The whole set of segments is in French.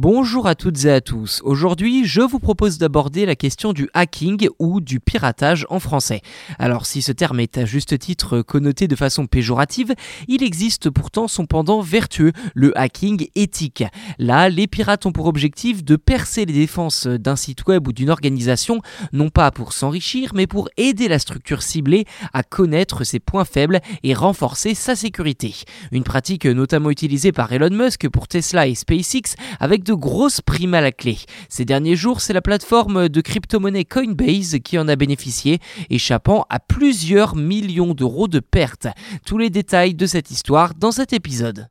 Bonjour à toutes et à tous. Aujourd'hui, je vous propose d'aborder la question du hacking ou du piratage en français. Alors, si ce terme est à juste titre connoté de façon péjorative, il existe pourtant son pendant vertueux, le hacking éthique. Là, les pirates ont pour objectif de percer les défenses d'un site web ou d'une organisation, non pas pour s'enrichir, mais pour aider la structure ciblée à connaître ses points faibles et renforcer sa sécurité. Une pratique notamment utilisée par Elon Musk pour Tesla et SpaceX avec de grosses primes à la clé. Ces derniers jours, c'est la plateforme de crypto-monnaie Coinbase qui en a bénéficié, échappant à plusieurs millions d'euros de pertes. Tous les détails de cette histoire dans cet épisode.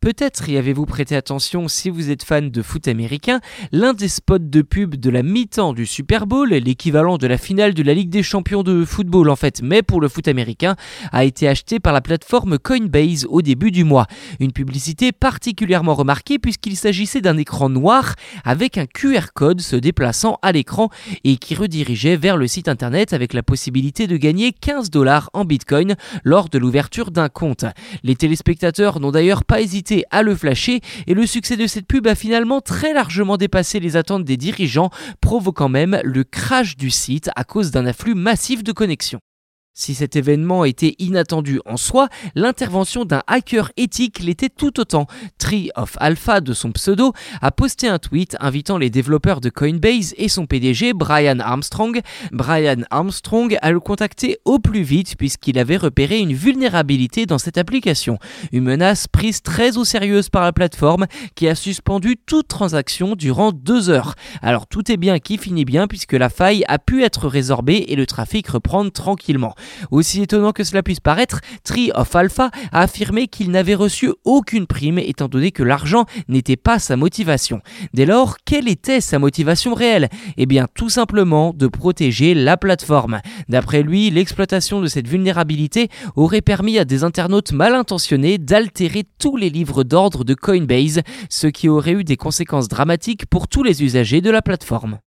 Peut-être y avez-vous prêté attention si vous êtes fan de foot américain, l'un des spots de pub de la mi-temps du Super Bowl, l'équivalent de la finale de la Ligue des champions de football en fait, mais pour le foot américain, a été acheté par la plateforme Coinbase au début du mois. Une publicité particulièrement remarquée puisqu'il s'agissait d'un écran noir avec un QR code se déplaçant à l'écran et qui redirigeait vers le site internet avec la possibilité de gagner 15 dollars en bitcoin lors de l'ouverture d'un compte. Les téléspectateurs n'ont d'ailleurs pas hésité à le flasher et le succès de cette pub a finalement très largement dépassé les attentes des dirigeants, provoquant même le crash du site à cause d'un afflux massif de connexions. Si cet événement était inattendu en soi, l'intervention d'un hacker éthique l'était tout autant. Tree of Alpha, de son pseudo, a posté un tweet invitant les développeurs de Coinbase et son PDG Brian Armstrong. Brian Armstrong a le contacté au plus vite puisqu'il avait repéré une vulnérabilité dans cette application, une menace prise très au sérieux par la plateforme qui a suspendu toute transaction durant deux heures. Alors tout est bien qui finit bien puisque la faille a pu être résorbée et le trafic reprendre tranquillement. Aussi étonnant que cela puisse paraître, Tree of Alpha a affirmé qu'il n'avait reçu aucune prime étant donné que l'argent n'était pas sa motivation. Dès lors, quelle était sa motivation réelle? Eh bien tout simplement de protéger la plateforme. D'après lui, l'exploitation de cette vulnérabilité aurait permis à des internautes mal intentionnés d'altérer tous les livres d'ordre de Coinbase, ce qui aurait eu des conséquences dramatiques pour tous les usagers de la plateforme.